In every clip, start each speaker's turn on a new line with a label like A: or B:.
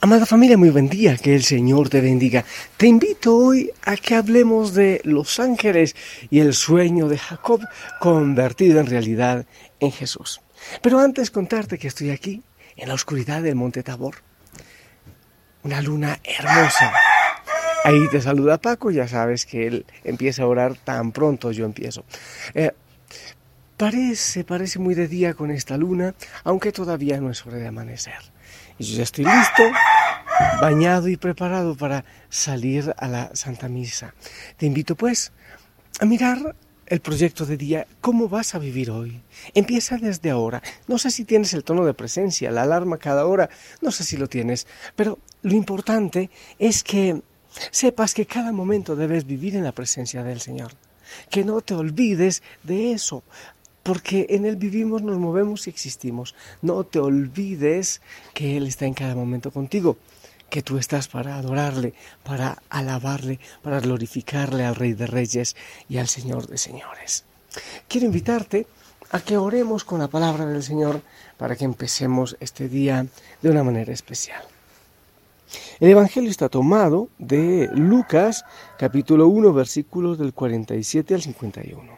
A: Amada familia, muy buen día, que el Señor te bendiga. Te invito hoy a que hablemos de los ángeles y el sueño de Jacob convertido en realidad en Jesús. Pero antes contarte que estoy aquí, en la oscuridad del Monte Tabor. Una luna hermosa. Ahí te saluda Paco, ya sabes que él empieza a orar tan pronto yo empiezo. Eh, parece, parece muy de día con esta luna, aunque todavía no es hora de amanecer. Y yo ya estoy listo, bañado y preparado para salir a la Santa Misa. Te invito pues a mirar el proyecto de día, cómo vas a vivir hoy. Empieza desde ahora. No sé si tienes el tono de presencia, la alarma cada hora, no sé si lo tienes, pero lo importante es que sepas que cada momento debes vivir en la presencia del Señor. Que no te olvides de eso porque en Él vivimos, nos movemos y existimos. No te olvides que Él está en cada momento contigo, que tú estás para adorarle, para alabarle, para glorificarle al Rey de Reyes y al Señor de Señores. Quiero invitarte a que oremos con la palabra del Señor para que empecemos este día de una manera especial. El Evangelio está tomado de Lucas capítulo 1 versículos del 47 al 51.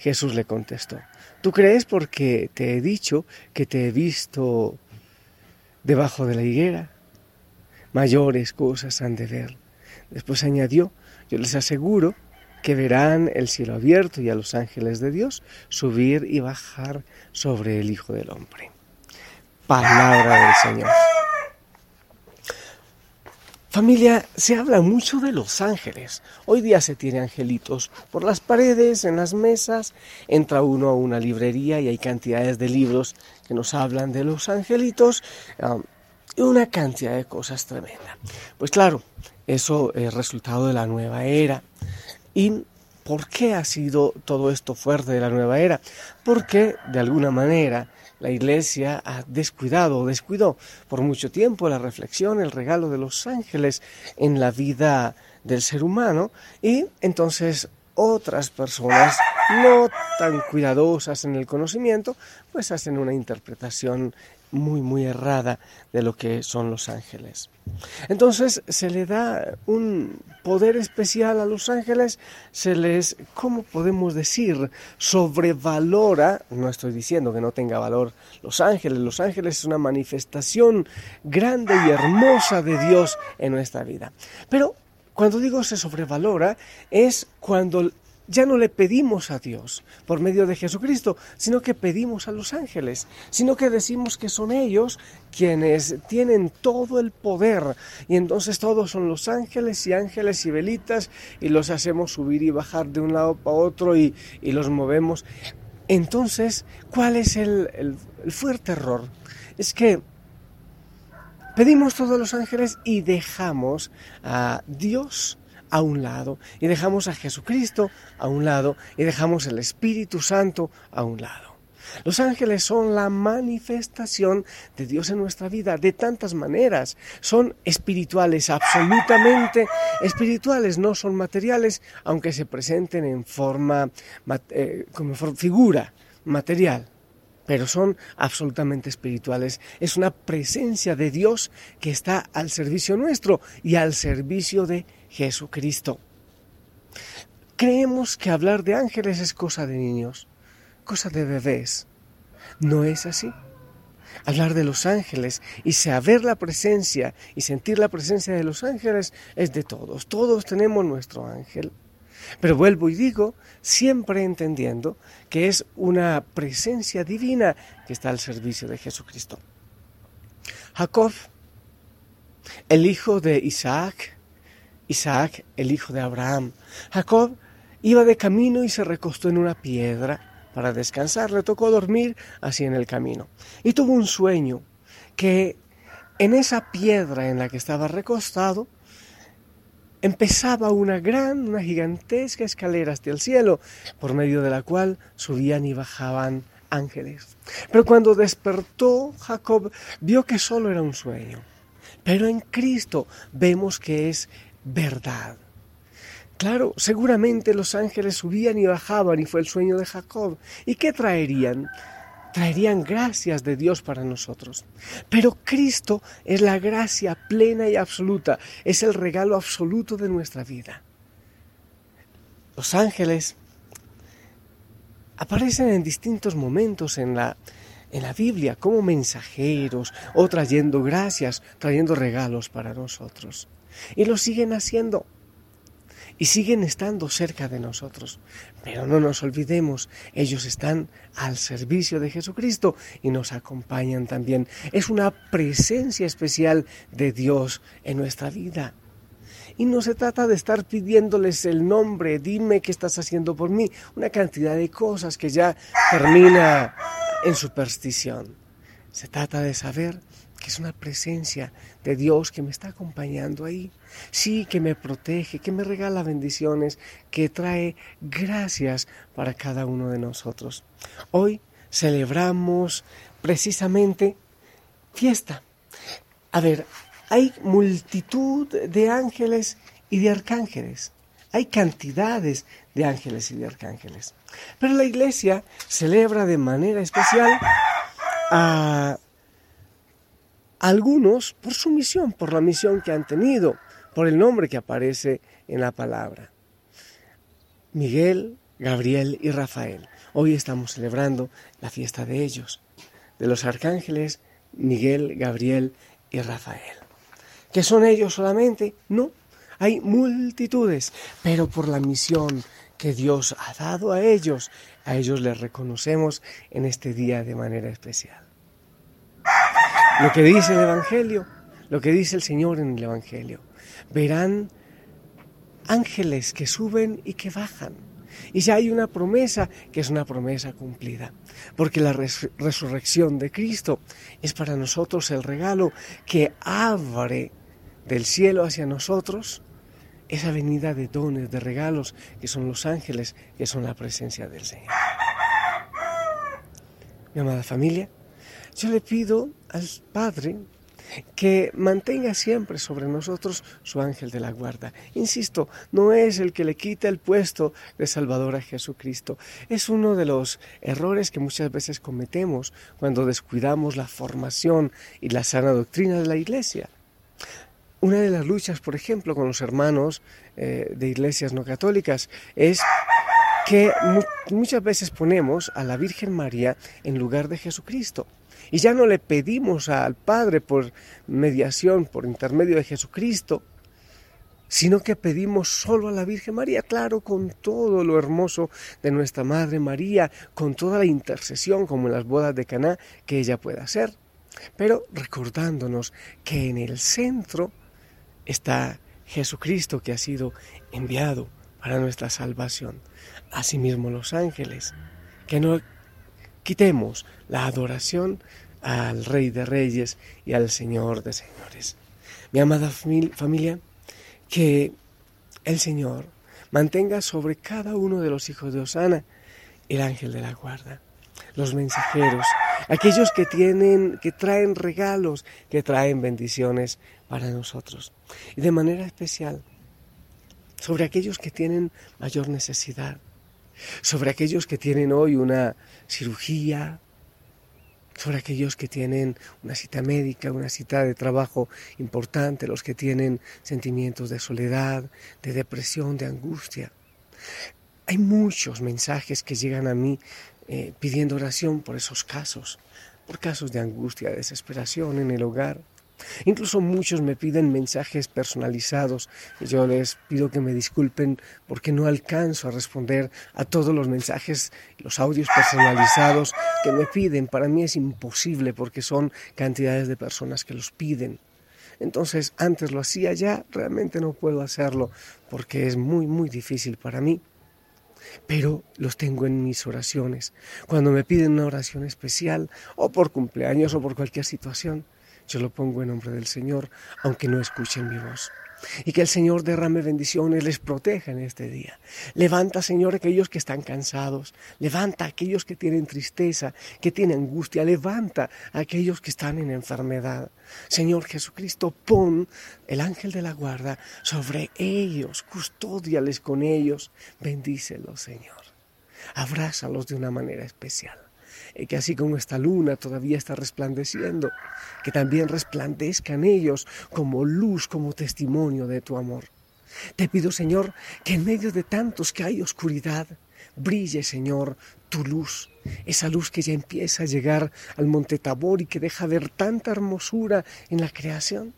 A: Jesús le contestó, ¿tú crees porque te he dicho que te he visto debajo de la higuera? Mayores cosas han de ver. Después añadió, yo les aseguro que verán el cielo abierto y a los ángeles de Dios subir y bajar sobre el Hijo del Hombre. Palabra del Señor. Familia, se habla mucho de los ángeles. Hoy día se tiene angelitos por las paredes, en las mesas. Entra uno a una librería y hay cantidades de libros que nos hablan de los angelitos y una cantidad de cosas tremenda. Pues claro, eso es resultado de la nueva era. ¿Y por qué ha sido todo esto fuerte de la nueva era? Porque de alguna manera la Iglesia ha descuidado descuidó por mucho tiempo la reflexión, el regalo de los ángeles en la vida del ser humano y entonces otras personas no tan cuidadosas en el conocimiento pues hacen una interpretación muy, muy errada de lo que son los ángeles. Entonces se le da un poder especial a los ángeles, se les, ¿cómo podemos decir? Sobrevalora, no estoy diciendo que no tenga valor los ángeles, los ángeles es una manifestación grande y hermosa de Dios en nuestra vida. Pero cuando digo se sobrevalora es cuando ya no le pedimos a Dios por medio de Jesucristo, sino que pedimos a los ángeles, sino que decimos que son ellos quienes tienen todo el poder y entonces todos son los ángeles y ángeles y velitas y los hacemos subir y bajar de un lado para otro y, los movemos. Entonces, ¿cuál es el, el fuerte error? Es que pedimos todos los ángeles y dejamos a Dios a un lado y dejamos a Jesucristo a un lado y dejamos el Espíritu Santo a un lado. Los ángeles son la manifestación de Dios en nuestra vida de tantas maneras. Son espirituales, absolutamente espirituales, no son materiales, aunque se presenten en forma, eh, como figura material pero son absolutamente espirituales. Es una presencia de Dios que está al servicio nuestro y al servicio de Jesucristo. Creemos que hablar de ángeles es cosa de niños, cosa de bebés. No es así. Hablar de los ángeles y saber la presencia y sentir la presencia de los ángeles es de todos. Todos tenemos nuestro ángel. Pero vuelvo y digo, siempre entendiendo que es una presencia divina que está al servicio de Jesucristo. Jacob, el hijo de Isaac, Isaac, el hijo de Abraham. Jacob iba de camino y se recostó en una piedra para descansar. Le tocó dormir así en el camino. Y tuvo un sueño que en esa piedra en la que estaba recostado empezaba una gran, una gigantesca escalera hasta el cielo, por medio de la cual subían y bajaban ángeles. Pero cuando despertó Jacob, vio que solo era un sueño. Pero en Cristo vemos que es verdad. Claro, seguramente los ángeles subían y bajaban y fue el sueño de Jacob. ¿Y qué traerían? Traerían gracias de Dios para nosotros. Pero Cristo es la gracia plena y absoluta, es el regalo absoluto de nuestra vida. Los ángeles aparecen en distintos momentos en la, en la Biblia como mensajeros o trayendo gracias, trayendo regalos para nosotros. Y lo siguen haciendo y siguen estando cerca de nosotros. Pero no nos olvidemos, ellos están al servicio de Jesucristo y nos acompañan también. Es una presencia especial de Dios en nuestra vida. Y no se trata de estar pidiéndoles el nombre, dime qué estás haciendo por mí, una cantidad de cosas que ya termina en superstición. Se trata de saber que es una presencia de Dios que me está acompañando ahí. Sí, que me protege, que me regala bendiciones, que trae gracias para cada uno de nosotros. Hoy celebramos precisamente fiesta. A ver, hay multitud de ángeles y de arcángeles. Hay cantidades de ángeles y de arcángeles. Pero la iglesia celebra de manera especial a algunos por su misión, por la misión que han tenido, por el nombre que aparece en la palabra. Miguel, Gabriel y Rafael. Hoy estamos celebrando la fiesta de ellos, de los arcángeles Miguel, Gabriel y Rafael. ¿Que son ellos solamente? No, hay multitudes, pero por la misión que Dios ha dado a ellos, a ellos les reconocemos en este día de manera especial. Lo que dice el Evangelio, lo que dice el Señor en el Evangelio. Verán ángeles que suben y que bajan. Y ya hay una promesa que es una promesa cumplida, porque la resurrección de Cristo es para nosotros el regalo que abre del cielo hacia nosotros esa venida de dones, de regalos, que son los ángeles, que son la presencia del Señor. Mi amada familia, yo le pido al Padre que mantenga siempre sobre nosotros su ángel de la guarda. Insisto, no es el que le quita el puesto de Salvador a Jesucristo. Es uno de los errores que muchas veces cometemos cuando descuidamos la formación y la sana doctrina de la Iglesia. Una de las luchas, por ejemplo, con los hermanos eh, de iglesias no católicas es que muchas veces ponemos a la Virgen María en lugar de Jesucristo. Y ya no le pedimos al Padre por mediación, por intermedio de Jesucristo, sino que pedimos solo a la Virgen María, claro, con todo lo hermoso de nuestra Madre María, con toda la intercesión, como en las bodas de Caná, que ella pueda hacer, pero recordándonos que en el centro está Jesucristo que ha sido enviado para nuestra salvación. Asimismo los ángeles, que no quitemos la adoración al Rey de Reyes y al Señor de Señores. Mi amada familia, que el Señor mantenga sobre cada uno de los hijos de Osana el ángel de la guarda, los mensajeros, aquellos que tienen, que traen regalos, que traen bendiciones para nosotros. Y de manera especial, sobre aquellos que tienen mayor necesidad, sobre aquellos que tienen hoy una cirugía, sobre aquellos que tienen una cita médica, una cita de trabajo importante, los que tienen sentimientos de soledad, de depresión, de angustia. Hay muchos mensajes que llegan a mí eh, pidiendo oración por esos casos, por casos de angustia, de desesperación en el hogar, Incluso muchos me piden mensajes personalizados yo les pido que me disculpen porque no alcanzo a responder a todos los mensajes, los audios personalizados que me piden. Para mí es imposible porque son cantidades de personas que los piden. Entonces antes lo hacía ya, realmente no puedo hacerlo porque es muy, muy difícil para mí. Pero los tengo en mis oraciones. Cuando me piden una oración especial o por cumpleaños o por cualquier situación, Yo lo pongo en nombre del Señor, aunque no escuchen mi voz. Y que el Señor derrame bendiciones, les proteja en este día. Levanta, Señor, aquellos que están cansados. Levanta aquellos que tienen tristeza, que tienen angustia. Levanta a aquellos que están en enfermedad. Señor Jesucristo, pon el ángel de la guarda sobre ellos. Custódiales con ellos. Bendícelos, Señor. Abrázalos de una manera especial. Y que así como esta luna todavía está resplandeciendo, que también resplandezcan ellos como luz, como testimonio de tu amor. Te pido, Señor, que en medio de tantos que hay oscuridad, brille, Señor, tu luz, esa luz que ya empieza a llegar al monte Tabor y que deja ver tanta hermosura en la creación.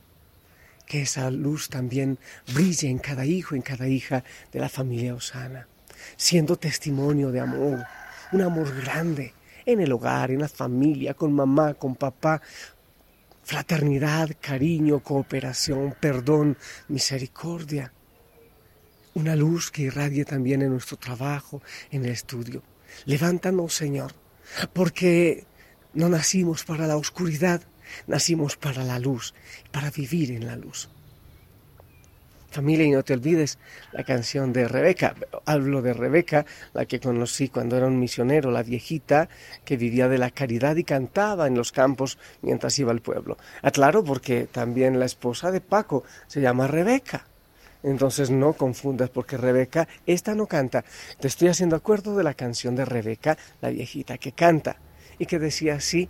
A: Que esa luz también brille en cada hijo, en cada hija de la familia Osana, siendo testimonio de amor, un amor grande, en el hogar, en la familia, con mamá, con papá. Fraternidad, cariño, cooperación, perdón, misericordia. Una luz que irradie también en nuestro trabajo, en el estudio. Levántanos, Señor, porque no nacimos para la oscuridad, nacimos para la luz, para vivir en la luz. Familia, y no te olvides la canción de Rebeca. Hablo de Rebeca, la que conocí cuando era un misionero, la viejita que vivía de la caridad y cantaba en los campos mientras iba al pueblo. Aclaro porque también la esposa de Paco se llama Rebeca. Entonces no confundas porque Rebeca, esta no canta. Te estoy haciendo acuerdo de la canción de Rebeca, la viejita que canta y que decía así,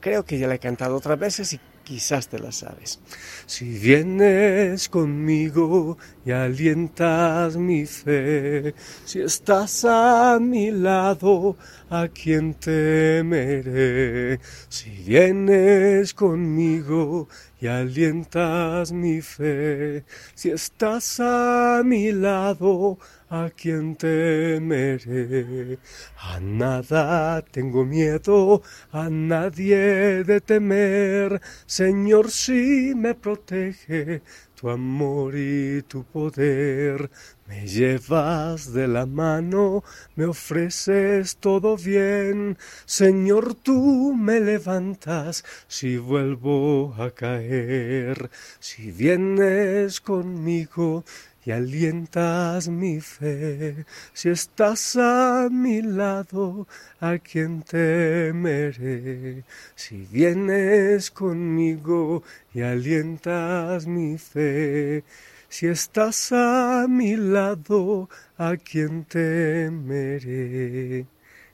A: creo que ya la he cantado otras veces y quizás te la sabes. Si vienes conmigo y alientas mi fe, si estás a mi lado, a quien temeré. Si vienes conmigo y alientas mi fe, si estás a mi lado, a quien temeré. A nada tengo miedo, a nadie de temer. Señor, si me protege tu amor y tu poder. Me llevas de la mano, me ofreces todo bien. Señor, tú me levantas si vuelvo a caer. Si vienes conmigo, y alientas mi fe. Si estás a mi lado, a quien temeré. Si vienes conmigo y alientas mi fe. Si estás a mi lado, a quien temeré.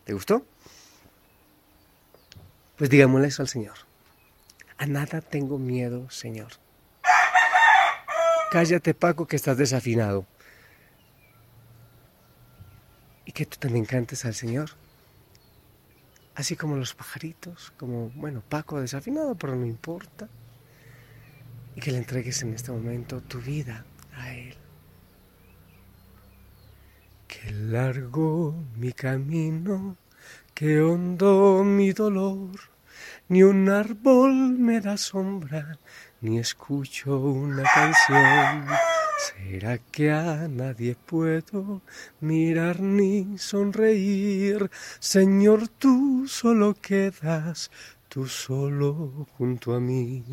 A: ¿Te gustó? Pues digámosle eso al Señor. A nada tengo miedo, Señor. Cállate, Paco, que estás desafinado. Y que tú también cantes al Señor. Así como los pajaritos, como, bueno, Paco desafinado, pero no importa. Y que le entregues en este momento tu vida a Él. Que largo mi camino, que hondo mi dolor, ni un árbol me da sombra, ni escucho una canción. ¿Será que a nadie puedo mirar ni sonreír? Señor, tú solo quedas, tú solo junto a mí.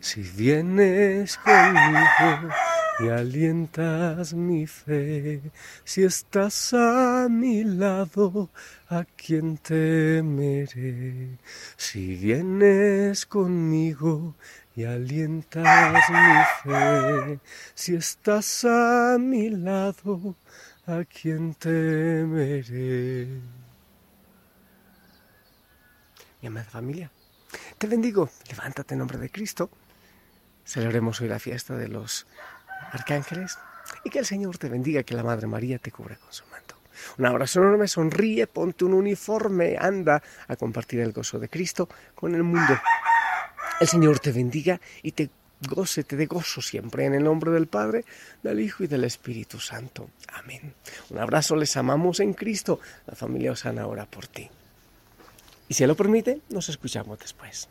A: Si vienes conmigo y alientas mi fe, si estás a mi lado, a quien temeré. Si vienes conmigo y alientas mi fe. Si estás a mi lado, a quien temeré. Mi amada familia, te bendigo. Levántate en nombre de Cristo. Celebremos hoy la fiesta de los arcángeles y que el Señor te bendiga, que la Madre María te cubra con su manto. Un abrazo enorme, sonríe, ponte un uniforme, anda a compartir el gozo de Cristo con el mundo. El Señor te bendiga y te goce, te dé gozo siempre en el nombre del Padre, del Hijo y del Espíritu Santo. Amén. Un abrazo, les amamos en Cristo. La familia Osana ora por ti. Y si lo permite, nos escuchamos después.